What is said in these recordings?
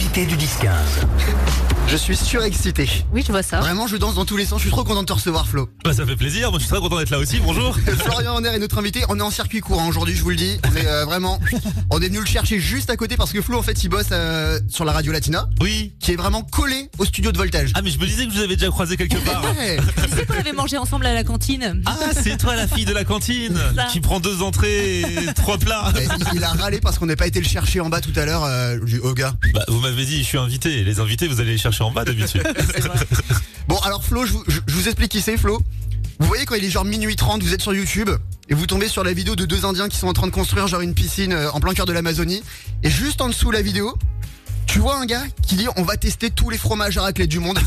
L'invité du 10-15. Je suis surexcité. Oui, je vois ça. Vraiment, je danse dans tous les sens. Je suis trop content de te recevoir, Flo. Bah, ça fait plaisir, moi je suis très content d'être là aussi, bonjour. Florian Honner est notre invité. On est en circuit courant aujourd'hui, je vous le dis. On est euh, vraiment. On est venu le chercher juste à côté parce que Flo, en fait, il bosse euh, sur la radio Latina, Oui. qui est vraiment collé au studio de voltage. Ah mais je me disais que je vous avais déjà croisé quelque part. Ouais. Tu sais qu'on avait mangé ensemble à la cantine Ah c'est toi la fille de la cantine qui prend deux entrées et trois plats. Ouais, il, a râlé parce qu'on n'a pas été le chercher en bas tout à l'heure. Euh, dis, oh gars. Bah, vous m'avez dit je suis invité, les invités vous allez les chercher en bas d'habitude. Bon, alors Flo, je vous, je- je vous explique qui c'est, Flo. Vous voyez quand il est genre minuit 30, vous êtes sur YouTube et vous tombez sur la vidéo de deux Indiens qui sont en train de construire genre une piscine euh, en plein cœur de l'Amazonie. Et juste en dessous la vidéo, tu vois un gars qui dit on va tester tous les fromages à raclette du monde.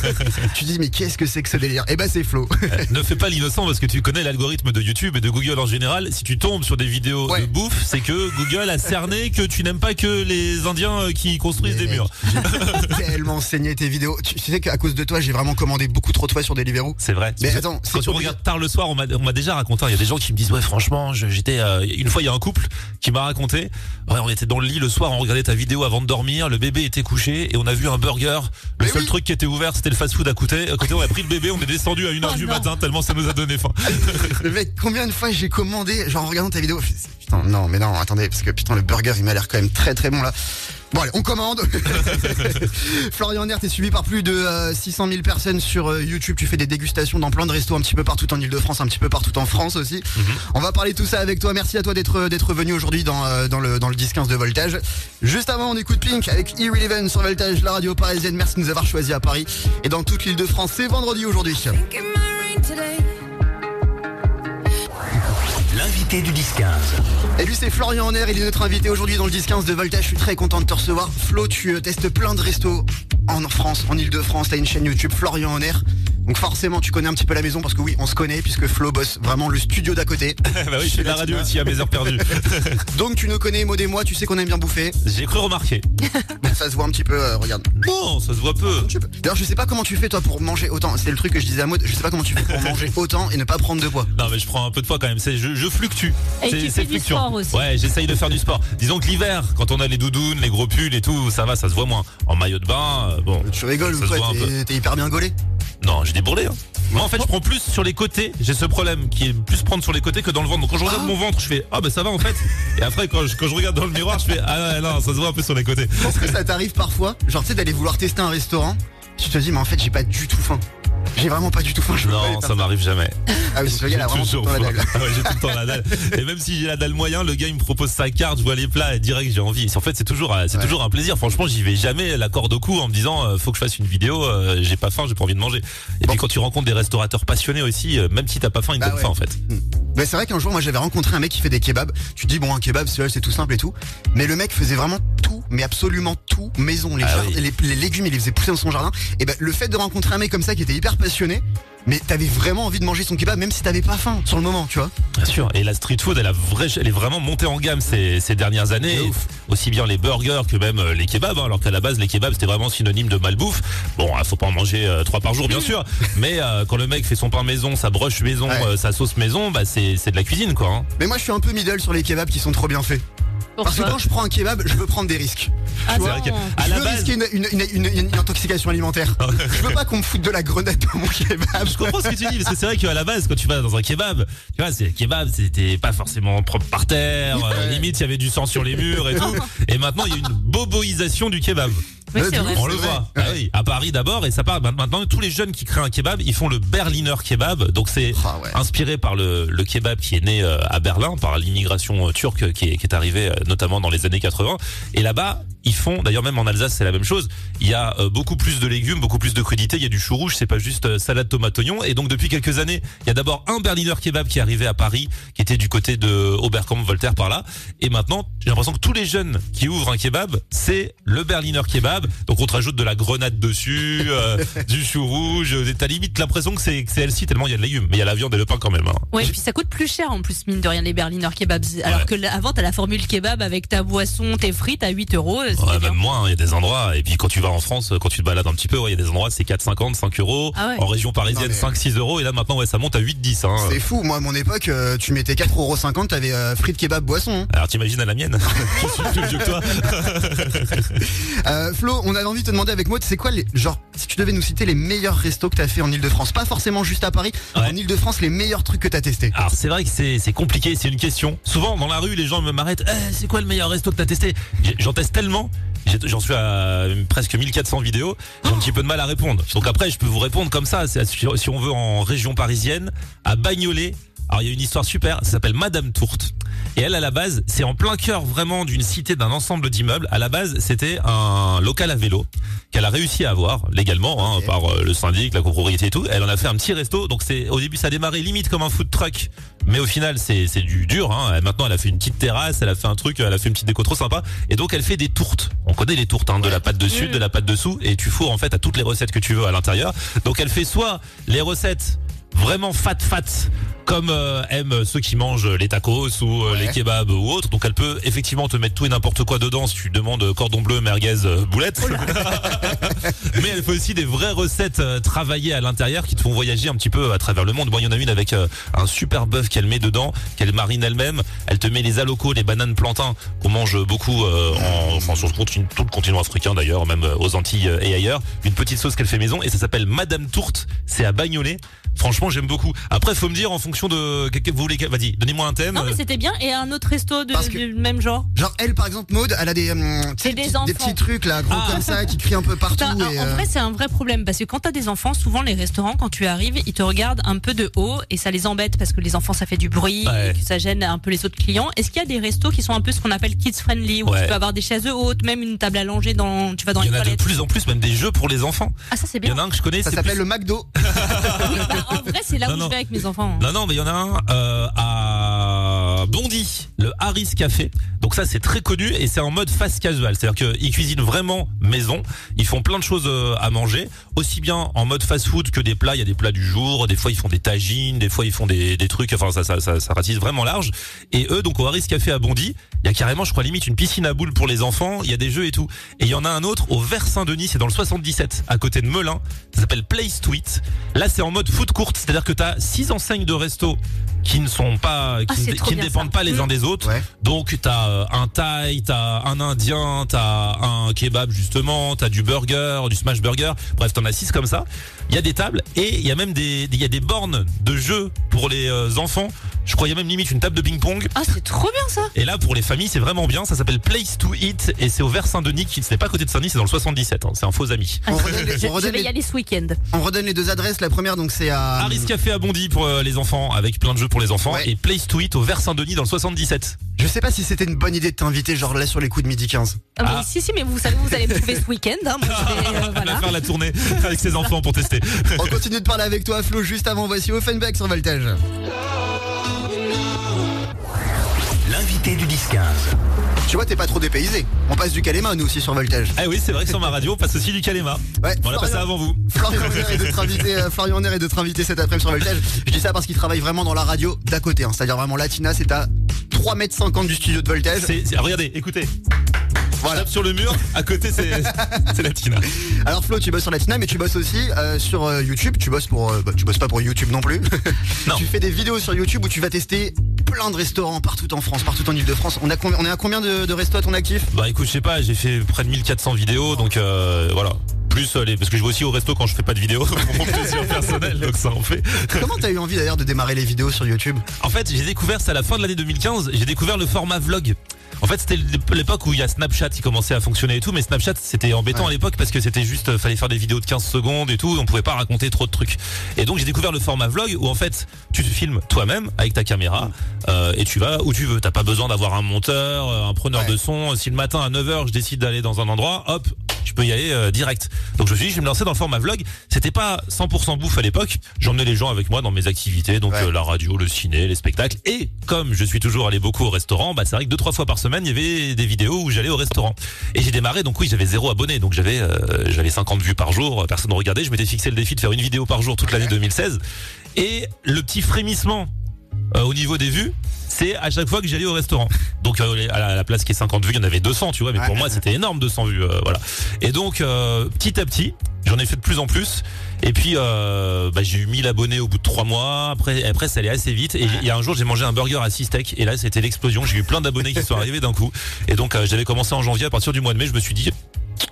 tu dis mais qu'est-ce que c'est que ce délire? Eh ben c'est Flo. ne fais pas l'innocent parce que tu connais l'algorithme de YouTube et de Google en général. Si tu tombes sur des vidéos Ouais. de bouffe, c'est que Google a cerné que tu n'aimes pas que les Indiens euh, qui construisent des murs. Tellement saigné tes vidéos. Tu, sais qu'à cause de toi, j'ai vraiment commandé beaucoup trop de fois sur Deliveroo. C'est vrai. Mais attends, c'est quand tu regardes tard le soir, on m'a déjà raconté. hein, Il y a des gens qui me disent ouais franchement, j'étais euh, une fois il y a un couple qui m'a raconté. Ouais, on était dans le lit le soir, on regardait ta vidéo avant de dormir. Le bébé était couché et on a vu un burger. Le Mais seul oui. truc qui était ouvert, c'était le fast-food à côté. À côté, on a pris le bébé, on est descendu à 1h Oh du non. matin tellement ça nous a donné faim. Le mec, combien de fois j'ai commandé, genre en regardant ta vidéo, putain, non, mais non, attendez, parce que putain, le burger, il m'a l'air quand même très très bon là. Bon allez, on commande. Florian Nert est suivi par plus de euh, 600 000 personnes sur euh, YouTube. Tu fais des dégustations dans plein de restos un petit peu partout en Ile-de-France, un petit peu partout en France aussi. On va parler de tout ça avec toi. Merci à toi d'être d'être venu aujourd'hui dans, euh, dans le dans le 10-15 de Voltage. Juste avant, on écoute Pink avec Irrelevant sur Voltage, la radio parisienne. Merci de nous avoir choisi à Paris et dans toute l'Île-de-France. C'est vendredi aujourd'hui. Du 10-15. Et lui c'est Florian Honner, il est notre invité aujourd'hui dans le 10-15 de Voltage, je suis très content de te recevoir. Flo, tu euh, testes plein de restos en France, en Ile-de-France, t'as une chaîne YouTube Florian Honner. Donc forcément tu connais un petit peu la maison parce que oui on se connaît puisque Flo bosse vraiment le studio d'à côté. bah oui, je fais de la radio aussi à mes heures perdues. Donc tu nous connais, Maud et moi, tu sais qu'on aime bien bouffer. J'ai cru remarquer. Ça se voit un petit peu, euh, regarde. Non, ça se voit peu. D'ailleurs je sais pas comment tu fais toi pour manger autant, c'est le truc que je disais à Maud, je sais pas comment tu fais pour manger autant et ne pas prendre de poids. Non mais je prends un peu de poids quand même, c'est je, je fluctue. Et C'est- tu fais du sport aussi. Ouais, j'essaye de faire du sport. Disons que l'hiver, quand on a les doudounes, les gros pulls et tout, ça va, ça se voit moins. En maillot de bain, euh, bon. Tu rigoles ou quoi T'es hyper bien gaulé Non, j'ai des bourrelets. Hein. Moi en fait, je prends plus sur les côtés. J'ai ce problème qui est plus prendre sur les côtés que dans le ventre. Donc quand je regarde Ah. mon ventre, je fais ah bah ça va en fait. Et après quand je, quand je regarde dans le miroir, je fais ah non, ça se voit un peu sur les côtés. Est-ce que ça t'arrive parfois, genre tu sais d'aller vouloir tester un restaurant, tu te dis mais en fait j'ai pas du tout faim. J'ai vraiment pas du tout faim. Je Non, ça m'arrive jamais. Ah oui, ce gars, il a vraiment tout le temps la dalle. Ah ouais, j'ai tout le temps la dalle. Et même si j'ai la dalle moyen, le gars il me propose sa carte, je vois les plats et direct j'ai envie. En fait, c'est toujours, euh, c'est Ouais. toujours un plaisir. Franchement, j'y vais jamais la corde au cou en me disant euh, faut que je fasse une vidéo, euh, j'ai pas faim, j'ai pas envie de manger. Et Bon. puis quand tu rencontres des restaurateurs passionnés aussi, euh, même si t'as pas faim, ils te Bah donnent ouais. faim en fait. Mais c'est vrai qu'un jour moi j'avais rencontré un mec qui fait des kebabs. Tu te dis bon un kebab c'est tout simple et tout. Mais le mec faisait vraiment tout, mais absolument tout maison. Les, Ah oui. les, les légumes il les faisait pousser dans son jardin. Et ben le fait de rencontrer un mec comme ça qui était hyper passionné, mais t'avais vraiment envie de manger son kebab même si t'avais pas faim sur le moment, tu vois. Bien sûr. Et la street food, elle a vrai, elle est vraiment montée en gamme ces, ces dernières années. Ouf. Aussi bien les burgers que même euh, les kebabs. hein, alors qu'à la base, les kebabs c'était vraiment synonyme de malbouffe. Bon, euh, faut pas en manger euh, trois par jour, bien sûr. Mais euh, quand le mec fait son pain maison, sa broche maison, Ouais. euh, sa sauce maison, bah c'est c'est de la cuisine quoi. hein. Mais moi je suis un peu middle sur les kebabs qui sont trop bien faits. Parce que quand je prends un kebab, je veux prendre des risques. Ah tu vois, À je la veux base- risquer une, une, une, une- une intoxication alimentaire. je veux pas qu'on me foute de la grenade dans mon kebab. Je comprends ce que tu dis parce que c'est vrai qu'à la base quand tu vas dans un kebab, tu vois, c'est kebab, c'était pas forcément propre par terre, euh, limite il y avait du sang sur les murs et tout. Et maintenant il y a une boboisation du kebab. Oui, c'est vrai. On le voit. Ah oui, à Paris d'abord et ça part maintenant tous les jeunes qui créent un kebab, ils font le Berliner kebab. Donc c'est Ah ouais. inspiré par le, le kebab qui est né euh, à Berlin par l'immigration euh, turque qui est, qui est arrivée euh, notamment dans les années 80 et là-bas ils font d'ailleurs même en Alsace c'est la même chose il y a euh, beaucoup plus de légumes beaucoup plus de crudités il y a du chou rouge c'est pas juste euh, salade tomate oignon et donc depuis quelques années il y a d'abord un Berliner kebab qui est arrivé à Paris qui était du côté de Oberkampf Voltaire par là et maintenant j'ai l'impression que tous les jeunes qui ouvrent un kebab c'est le Berliner kebab donc on te rajoute de la grenade dessus euh, du chou rouge euh, t'as limite l'impression que c'est healthy tellement il y a de légumes mais il y a la viande et le pain quand même hein. Ouais, et puis ça coûte plus cher en plus, mine de rien, les Berliner kebabs. Alors Ouais. que avant, t'as la formule kebab avec ta boisson, tes frites à 8 euros. Ouais, même moins, hein, il y a des endroits. Et puis quand tu vas en France, quand tu te balades un petit peu, ouais, il y a des endroits, c'est 4,50, 5 euros. Ah ouais. En région parisienne, Non, mais- 5, 6 euros. Et là maintenant, ouais, ça monte à 8, 10. Hein. C'est fou, moi à mon époque, euh, tu mettais 4,50€, t'avais euh, frites kebab boisson. hein. Alors t'imagines à la mienne? Je suis plus vieux que toi. Euh, Flo, on avait envie de te demander avec moi, c'est quoi les genre si tu devais nous citer les meilleurs restos que t'as fait en Ile-de-France, pas forcément juste à Paris, Ouais. en Ile-de-France les meilleurs trucs que t'as testé. Alors c'est vrai que c'est c'est compliqué, c'est une question. Souvent dans la rue, les gens me m'arrêtent. Eh, c'est quoi le meilleur resto que t'as testé? J'en teste tellement. J'en suis à presque 1400 vidéos. J'ai un petit peu de mal à répondre. Donc après, je peux vous répondre comme ça. Si on veut en région parisienne, à Bagnolet. Alors il y a une histoire super. Ça s'appelle Madame Tourte. Et elle, à la base, c'est en plein cœur vraiment d'une cité, d'un ensemble d'immeubles. À la base, c'était un local à vélo qu'elle a réussi à avoir légalement hein, par euh, le syndic, la copropriété et tout. Elle en a fait un petit resto. Donc c'est au début, ça a démarré limite comme un food truck, mais au final, c'est du dur. Hein. Maintenant, elle a fait une petite terrasse, elle a fait un truc, elle a fait une petite déco trop sympa. Et donc, elle fait des tourtes. On connaît les tourtes, hein, de la pâte dessus, de la pâte dessous, et tu fourres en fait à toutes les recettes que tu veux à l'intérieur. Donc, elle fait soit les recettes vraiment fat fat comme euh, aiment ceux qui mangent les tacos ou euh, Ouais. les kebabs ou autres. Donc elle peut effectivement te mettre tout et n'importe quoi dedans si tu demandes cordon bleu, merguez, euh, boulette. Mais elle fait aussi des vraies recettes euh, travaillées à l'intérieur qui te font voyager un petit peu à travers le monde. Moi, il y en a une avec euh, un super bœuf qu'elle met dedans, qu'elle marine elle-même. Elle te met les alocos, les bananes plantains qu'on mange beaucoup euh, en, enfin, sur tout le continent africain d'ailleurs, même euh, aux Antilles et ailleurs. Une petite sauce qu'elle fait maison et ça s'appelle Madame Tourte. C'est à Bagnolet. Franchement, j'aime beaucoup. Après, faut me dire en fonction de que- que vous voulez. Vas-y, donnez-moi un thème. Non, mais c'était bien. Et un autre resto de, Parce que- du même genre Genre elle par exemple Maude, elle a des hum, tu sais, C'est des petits- enfants. petits trucs là gros Ah. comme ça qui crient un peu partout Putain, en, et, en euh, vrai, c'est un vrai problème parce que quand t'as des enfants, souvent les restaurants, quand tu arrives, ils te regardent un peu de haut et ça les embête parce que les enfants, ça fait du bruit, Ouais. et que ça gêne un peu les autres clients. Est-ce qu'il y a des restos qui sont un peu ce qu'on appelle kids friendly où Ouais. tu peux avoir des chaises hautes, même une table allongée dans, tu vas dans Il y les en a de toilettes? plus en plus, même des jeux pour les enfants. Ah, ça c'est Il y bien. en a un que je connais. ça c'est s'appelle plus- le McDo. Bah, en vrai, c'est là Non, où non. je vais avec mes enfants. Non, non, il y en a un euh, à Bondy, le Harris Café. Donc ça, c'est très connu et c'est en mode fast casual. C'est-à-dire qu'ils cuisinent vraiment maison. Ils font plein de choses euh, à manger, aussi bien en mode fast food que des plats. Il y a des plats du jour. Des fois, ils font des tagines. Des fois, ils font des, des trucs. Enfin, ça, ça, ça, ça ratisse vraiment large. Et eux, donc au Harris Café à Bondy, il y a carrément, je crois, limite une piscine à boules pour les enfants. Il y a des jeux et tout. Et il y en a un autre au Vers Saint-Denis, c'est dans le 77, à côté de Melun. Ça s'appelle Place to Eat. Là, c'est en mode food court, c'est-à-dire que tu as six enseignes de resto qui ne sont pas, qui, Ah, ne, qui dépendent ça. pas les Mm. uns des autres. Ouais. Donc t'as euh, un thaï, t'as un indien, t'as un kebab justement, t'as du burger, du smash burger. Bref, t'en as six comme ça. Il y a des tables et il y a même des, il y a des bornes de jeux pour les euh, enfants. Je crois qu'il y a même limite une table de ping pong. Ah, c'est trop bien ça. Et là, pour les familles, c'est vraiment bien. Ça s'appelle Place to Eat et c'est au Vers Saint-Denis, qui ce n'est pas à côté de Saint-Denis, c'est dans le 77. hein. C'est un faux ami. Ah, On redonne les- je, on je redonne vais y les- aller ce week-end. On redonne les deux adresses. La première donc c'est à Harris Café à Bondy pour euh, les enfants, avec plein de jeux pour les enfants. Ouais. Et Place to Eat au Vers Saint-Denis dans le 77. Je sais pas si c'était une bonne idée de t'inviter genre là sur les coups de midi 15. Ah, Ah. mais si, si, mais vous savez, vous allez me trouver ce week-end. Hein, moi, je vais, euh, On va faire la tournée avec ses enfants pour tester. On continue de parler avec toi Flo juste avant voici Offenbach sur Voltage. L'invité du 10-15. Tu vois t'es pas trop dépaysé. On passe du Kalema nous aussi sur Voltage. Ah oui, c'est vrai que sur ma radio, on passe aussi du Kalema. Ouais, On l'a passé avant vous. Florian Honner est invité, euh, Florian est invité cet après-midi sur Voltage. Je dis ça parce qu'il travaille vraiment dans la radio d'à côté, hein. c'est-à-dire vraiment Latina, c'est à 3m50 du studio de Voltage. C'est- regardez, écoutez. Voilà. Tape sur le mur, à côté c'est, c'est la Tina. Alors Flo, tu bosses sur Latina, mais tu bosses aussi euh, sur euh, YouTube. Tu bosses pour, euh, bah, tu bosses pas pour YouTube non plus. Non. tu fais des vidéos sur YouTube où tu vas tester plein de restaurants partout en France, partout en Ile-de-France. On a combien, on est à combien de, de restos à ton actif? Bah écoute, je sais pas, j'ai fait près de 1400 vidéos, donc euh, voilà. Plus euh, les, parce que je vais aussi au resto quand je fais pas de vidéos pour mon plaisir personnel, donc ça en fait. Comment t'as eu envie d'ailleurs de démarrer les vidéos sur YouTube? En fait, j'ai découvert, c'est à la fin de l'année 2015, j'ai découvert le format vlog. En fait, c'était l'époque où il y a Snapchat qui commençait à fonctionner et tout, mais Snapchat c'était embêtant Ouais. à l'époque parce que c'était juste, euh, fallait faire des vidéos de 15 secondes et tout, on pouvait pas raconter trop de trucs. Et donc j'ai découvert le format vlog où en fait tu te filmes toi-même avec ta caméra euh, et tu vas où tu veux. T'as pas besoin d'avoir un monteur, euh, un preneur Ouais. de son. Si le matin à 9h je décide d'aller dans un endroit, hop, je peux y aller euh, direct. Donc je me suis dit, je vais me lancer dans le format vlog. C'était pas 100% bouffe à l'époque. J'emmenais les gens avec moi dans mes activités, donc Ouais. euh, la radio, le ciné, les spectacles. Et comme je suis toujours allé beaucoup au restaurant, bah c'est vrai que deux trois fois par semaine, il y avait des vidéos où j'allais au restaurant. Et j'ai démarré, donc oui, j'avais zéro abonné, donc j'avais euh, j'avais 50 vues par jour. Personne ne regardait. Je m'étais fixé le défi de faire une vidéo par jour toute l'année 2016. Et le petit frémissement euh, au niveau des vues, c'est à chaque fois que j'allais au restaurant. Donc euh, à la, à la place qui est 50 vues, il y en avait 200, tu vois, mais pour moi c'était énorme 200 vues, euh, voilà. Et donc euh, petit à petit, j'en ai fait de plus en plus. Et puis euh, bah, j'ai eu 1000 abonnés au bout de 3 mois. Après, après ça allait assez vite. Et il y a un jour j'ai mangé un burger à 6 steaks et là c'était l'explosion. J'ai eu plein d'abonnés qui sont arrivés d'un coup. Et donc euh, j'avais commencé en janvier. À partir du mois de mai, je me suis dit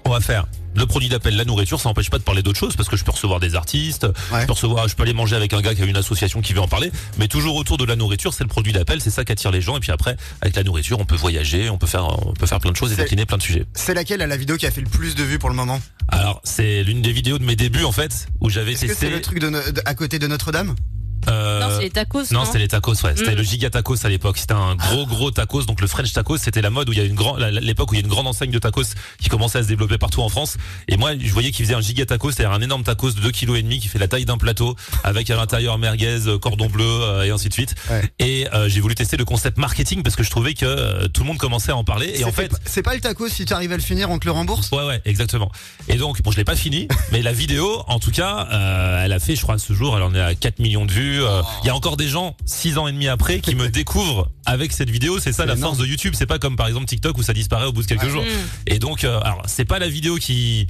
On va faire le produit d'appel, la nourriture, ça n'empêche pas de parler d'autres choses parce que je peux recevoir des artistes, Ouais. je peux recevoir, je peux aller manger avec un gars qui a une association qui veut en parler, mais toujours autour de la nourriture, c'est le produit d'appel, c'est ça qui attire les gens et puis après avec la nourriture, on peut voyager, on peut faire on peut faire plein de choses et décliner plein de sujets. C'est laquelle la vidéo qui a fait le plus de vues pour le moment? Alors, c'est l'une des vidéos de mes débuts en fait où j'avais testé c'est le truc de- à côté de Notre-Dame? Euh, Non, c'est les tacos. Non, c'était les tacos, ouais. C'était Mm. le giga tacos à l'époque. C'était un gros, gros tacos. Donc le French tacos, c'était la mode où il y a une grande, l'époque où il y a une grande enseigne de tacos qui commençait à se développer partout en France. Et moi, je voyais qu'ils faisaient un giga tacos, c'est-à-dire un énorme tacos de 2 kg et demi qui fait la taille d'un plateau avec à l'intérieur merguez, euh, cordon bleu euh, et ainsi de suite. Ouais. Et euh, j'ai voulu tester le concept marketing parce que je trouvais que tout le monde commençait à en parler. Et C'est en fait, pas- c'est pas le taco si tu arrives à le finir, on te le rembourse Ouais ouais exactement. Et donc bon je l'ai pas fini, mais la vidéo en tout cas euh, elle a fait je crois ce jour elle en est à 4 millions de vues. Euh, Il y a encore des gens six ans et demi après qui me découvrent avec cette vidéo. C'est ça la énorme. force de YouTube. C'est pas comme par exemple TikTok où ça disparaît au bout de quelques Ouais. jours. Mm. Et donc euh, alors c'est pas la vidéo qui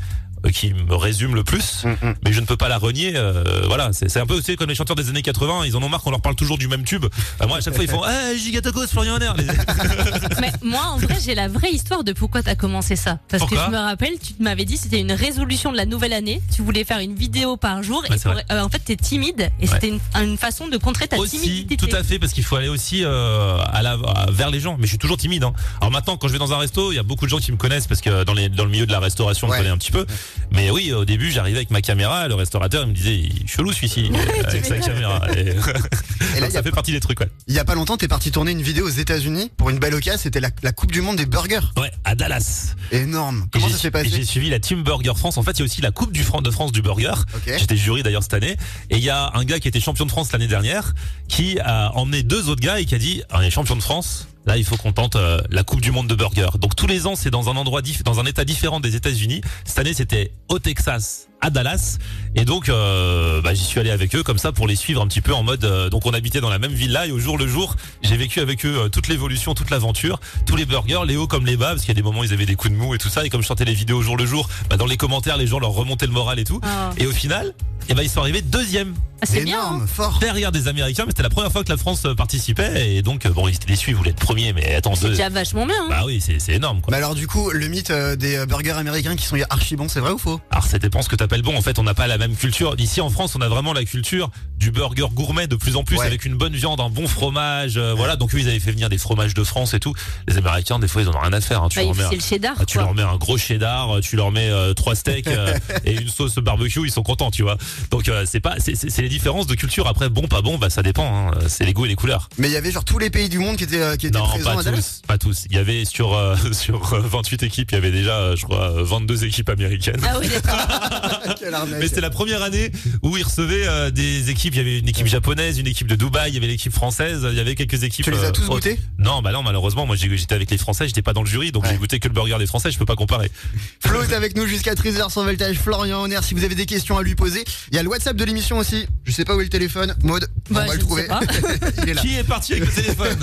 qui me résume le plus, Mm, mais je ne peux pas la renier. euh, voilà, c'est c'est un peu tu sais, comme les chanteurs des années 80, ils en ont marre qu'on leur parle toujours du même tube. Euh, moi à chaque fois ils font hey, Gigatacos, Florian Honner. Les- Mais moi, en vrai, j'ai la vraie histoire de pourquoi t'as commencé ça. Parce Pourquoi que je me rappelle, tu m'avais dit c'était une résolution de la nouvelle année. Tu voulais faire une vidéo par jour. Et pour- euh, en fait, t'es timide. Et c'était une, une façon de contrer ta aussi, timidité. tout à fait, parce qu'il faut aller aussi euh, à la, à- vers les gens. Mais je suis toujours timide. Hein. Alors maintenant, quand je vais dans un resto, il y a beaucoup de gens qui me connaissent parce que dans, les, dans le milieu de la restauration, on Ouais. connaît un petit peu. Mais oui, au début, j'arrivais avec ma caméra, le restaurateur il me disait, il est chelou celui-ci euh, avec sa caméra. Et, Et là, il y ça fait partie des trucs, ouais. Il y a pas longtemps, t'es parti tourner une vidéo aux États-Unis pour une belle occasion. C'était la, la Coupe du Monde des burgers. Ouais, à Dallas. Énorme. Comment ça s'est passé J'ai suivi la Team Burger France. En fait, il y a aussi la Coupe du Fran- de France du burger. J'étais jury d'ailleurs cette année. Et il y a un gars qui était champion de France l'année dernière, qui a emmené deux autres gars et qui a dit, on est champion de France. Là, il faut qu'on tente euh, la Coupe du Monde de burger. Donc tous les ans, c'est dans un endroit, dans un état différent des États-Unis. Cette année, c'était au Texas, à Dallas. Et donc, euh, bah, j'y suis allé avec eux comme ça pour les suivre un petit peu en mode. euh, donc, on habitait dans la même villa et au jour le jour, j'ai vécu avec eux euh, toute l'évolution, toute l'aventure, tous les burgers, les hauts comme les bas, parce qu'il y a des moments où ils avaient des coups de mou et tout ça. Et comme je chantais les vidéos au jour le jour, bah, dans les commentaires, les gens leur remontaient le moral et tout. Ah. Et au final, eh ben, ils sont arrivés deuxième Ah, c'est bien. Énorme, hein. fort. derrière des Américains, mais c'était la première fois que la France participait. Et donc, euh, bon, ils étaient déçus, ils voulaient être premiers, mais attends, C'est deux. déjà vachement bien. hein. Bah oui, c'est c'est énorme quoi. Mais alors du coup, le mythe euh, des burgers américains qui sont archi bons, c'est vrai ou faux? Alors ça dépend ce que t'appelles bon. En fait, on n'a pas la même culture. Ici en France, on a vraiment la culture du burger gourmet de plus en plus Ouais. avec une bonne viande, un bon fromage. euh, Voilà. Donc eux, ils avaient fait venir des fromages de France et tout. Les Américains, des fois, ils en ont rien à faire. hein. Tu, Bah, leur mets, c'est le cheddar. ah, tu leur mets un gros cheddar, euh, tu leur mets euh, trois steaks euh, et une sauce barbecue, ils sont contents, tu vois. Donc euh, c'est pas, c'est- c'est c'est les différences de culture. Après, bon, pas bon, bah ça dépend. hein. C'est les goûts et les couleurs. Mais il y avait genre tous les pays du monde qui étaient, euh, qui étaient Non, présents pas à Dallas. tous, pas tous. Il y avait sur euh, sur euh, 28 équipes, il y avait déjà, je crois, euh, 22 équipes américaines. Ah oui, d'accord. Mais c'était la première année où ils recevaient euh, des équipes. Il y avait une équipe japonaise, une équipe de Dubaï, il y avait l'équipe française, il y avait quelques équipes. Tu les as euh, tous goûtés? Non, bah non, malheureusement, moi j'étais avec les Français, j'étais pas dans le jury, donc Ouais. j'ai goûté que le burger des Français, je peux pas comparer. Flo est avec nous jusqu'à 13h sans voltage. Florian Honner, si vous avez des questions à lui poser. Il y a le WhatsApp de l'émission aussi. Je sais pas où est le téléphone. Maude, Bah, on va je le trouver. sais pas. il est là. Qui est parti avec le téléphone?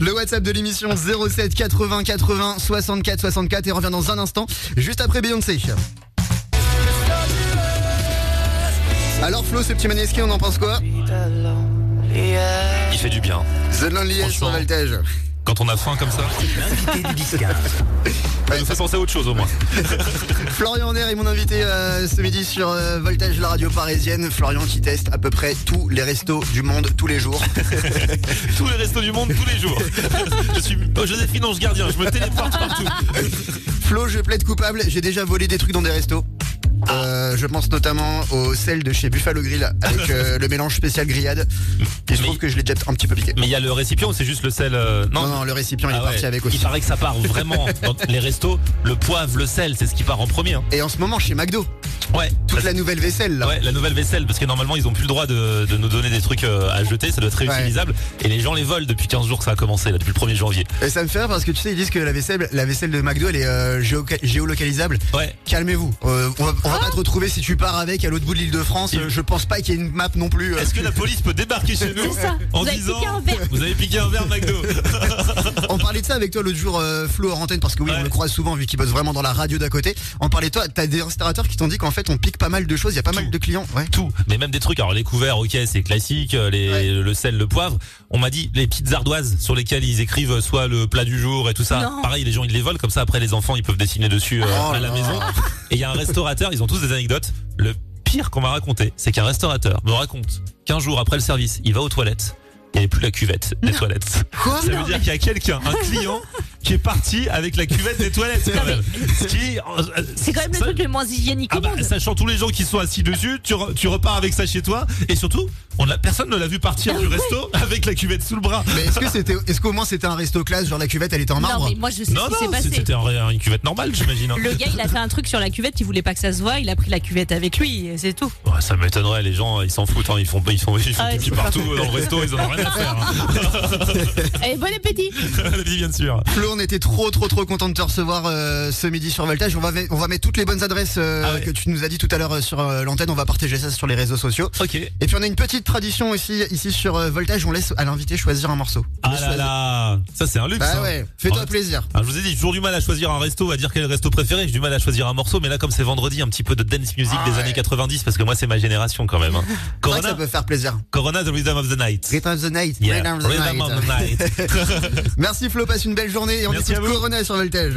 Le WhatsApp de l'émission 07 80 80 64 64 et revient dans un instant, juste après Beyoncé. Alors Flo, ce petit Maneskin, on en pense quoi Il fait du bien. The Loneliest sur. Voltage. Quand on a faim comme ça, L'invité du 10 15. ça nous fait penser à autre chose au moins. Florian Honner est mon invité euh, ce midi sur euh, Voltage, la radio parisienne. Florian qui teste à peu près tous les restos du monde tous les jours. Tous les restos du monde, tous les jours. Je suis oh, Joséphine Ange Gardien, je me téléporte partout. Flo, je plaide coupable, j'ai déjà volé des trucs dans des restos. Euh, je pense notamment au sel de chez Buffalo Grill avec euh, le mélange spécial grillade. Et je Mais- trouve que je l'ai déjà un petit peu piqué. Mais il y a le récipient ou c'est juste le sel euh, Non, non, le récipient il est Ah parti ouais. avec aussi. Il paraît que ça part vraiment dans les restos. Le poivre, le sel, c'est ce qui part en premier. hein. Et en ce moment chez McDo, Ouais. toute Parce- la nouvelle vaisselle là. Ouais, la nouvelle vaisselle, parce que normalement ils ont plus le droit de, de nous donner des trucs euh, à jeter, ça doit être réutilisable. Et les gens les volent depuis 15 jours que ça a commencé, là, depuis le 1er janvier. Et ça me fait rire parce que tu sais, ils disent que la vaisselle, la vaisselle de McDo elle est euh, géolocalisable. Ouais. Calmez-vous. Euh, on va, on va pas te retrouver si tu pars avec à l'autre bout de l'île de France. Euh, Je pense pas qu'il y ait une map non plus. euh. Est-ce que la police peut débarquer chez nous ça. en Vous avez disant piqué un verre. Vous avez piqué un verre McDo On parlait de ça avec toi l'autre jour, euh, Flo hors antenne, parce que oui, Ouais. on le croise souvent vu qu'il bosse vraiment dans la radio d'à côté. On parlait de toi, t'as des restaurateurs qui t'ont dit qu'en fait fait, on pique pas mal de choses. Il y a pas mal de clients. Ouais. tout, mais même des trucs. Alors les couverts, ok, c'est classique, euh, les, Ouais. le sel, le poivre. On m'a dit les petites ardoises sur lesquelles ils écrivent soit le plat du jour et tout ça. Non. Pareil, les gens ils les volent comme ça. Après les enfants ils peuvent dessiner dessus euh, Oh à la maison. Et il y a un restaurateur, ils ont tous des anecdotes. Le pire qu'on m'a raconté, c'est qu'un restaurateur me raconte qu'un jour après le service, il va aux toilettes. Il n'y avait plus la cuvette des toilettes. Quoi Ça veut dire qu'il y a quelqu'un, un client, qui est parti avec la cuvette des toilettes quand même. Ce qui, euh, C'est quand même le truc le moins hygiénique ah bah, monde. sachant tous les gens qui sont assis dessus, tu, re- tu repars avec ça chez toi et surtout, on a, personne ne l'a vu partir du resto avec la cuvette sous le bras. Mais est-ce que c'était, est-ce qu'au moins c'était un resto classe, genre la cuvette elle était en marbre Non, mais moi je sais Non, ce qui s'est non, passé. c'était un- une cuvette normale, j'imagine. hein. Le gars, il a fait un truc sur la cuvette, il voulait pas que ça se voit, il a pris la cuvette avec lui, et c'est tout. Ouais, ça m'étonnerait, les gens, ils s'en foutent, hein, ils font, ils font, ils font Ah pipi pas partout dans le resto, ils en ont rien à faire. hein. Allez, bon appétit bien sûr. Flo, on était trop trop trop content de te recevoir euh, ce midi sur Voltage. On va, on va mettre toutes les bonnes adresses euh, Ah ouais. que tu nous as dit tout à l'heure euh, sur euh, l'antenne. On va partager ça sur les réseaux sociaux. Ok. Et puis on a une petite tradition aussi ici sur Voltage. On laisse à l'invité choisir un morceau. Ah là là, ça c'est un luxe. Bah hein. ouais, fais-toi plaisir. Ah, je vous ai dit, j'ai toujours du mal à choisir un resto, à dire quel resto préféré. J'ai du mal à choisir un morceau, mais là, comme c'est vendredi, un petit peu de dance music Ah des ouais. années 90, parce que moi, c'est ma génération quand même. hein. Corona, ça peut faire plaisir. Corona, the rhythm of the night. Rhythm of the night. Yeah, Rhythm of the night. Merci Flo, passe une belle journée on Merci écoute à vous. Corona sur Voltage.